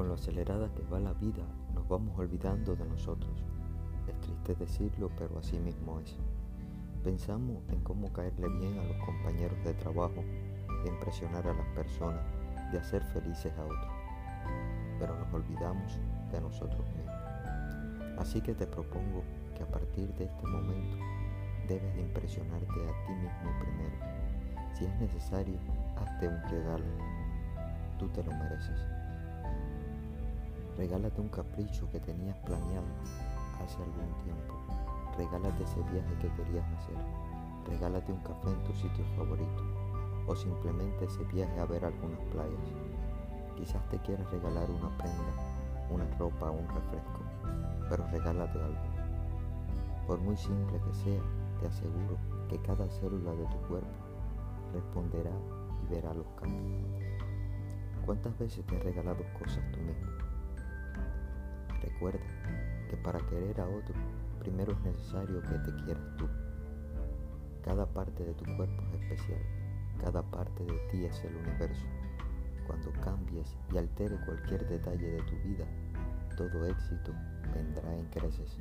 Con lo acelerada que va la vida, nos vamos olvidando de nosotros. Es triste decirlo, pero así mismo es. Pensamos en cómo caerle bien a los compañeros de trabajo, de impresionar a las personas, de hacer felices a otros. Pero nos olvidamos de nosotros mismos. Así que te propongo que a partir de este momento debes de impresionarte a ti mismo primero. Si es necesario, hazte un regalo. Tú te lo mereces. Regálate un capricho que tenías planeado hace algún tiempo. Regálate ese viaje que querías hacer. Regálate un café en tu sitio favorito. O simplemente ese viaje a ver algunas playas. Quizás te quieras regalar una prenda, una ropa o un refresco, pero regálate algo. Por muy simple que sea, te aseguro que cada célula de tu cuerpo responderá y verá los cambios. ¿Cuántas veces te has regalado cosas tú mismo? Recuerda que para querer a otro, primero es necesario que te quieras tú. Cada parte de tu cuerpo es especial, cada parte de ti es el universo. Cuando cambies y altere cualquier detalle de tu vida, todo éxito vendrá en creces.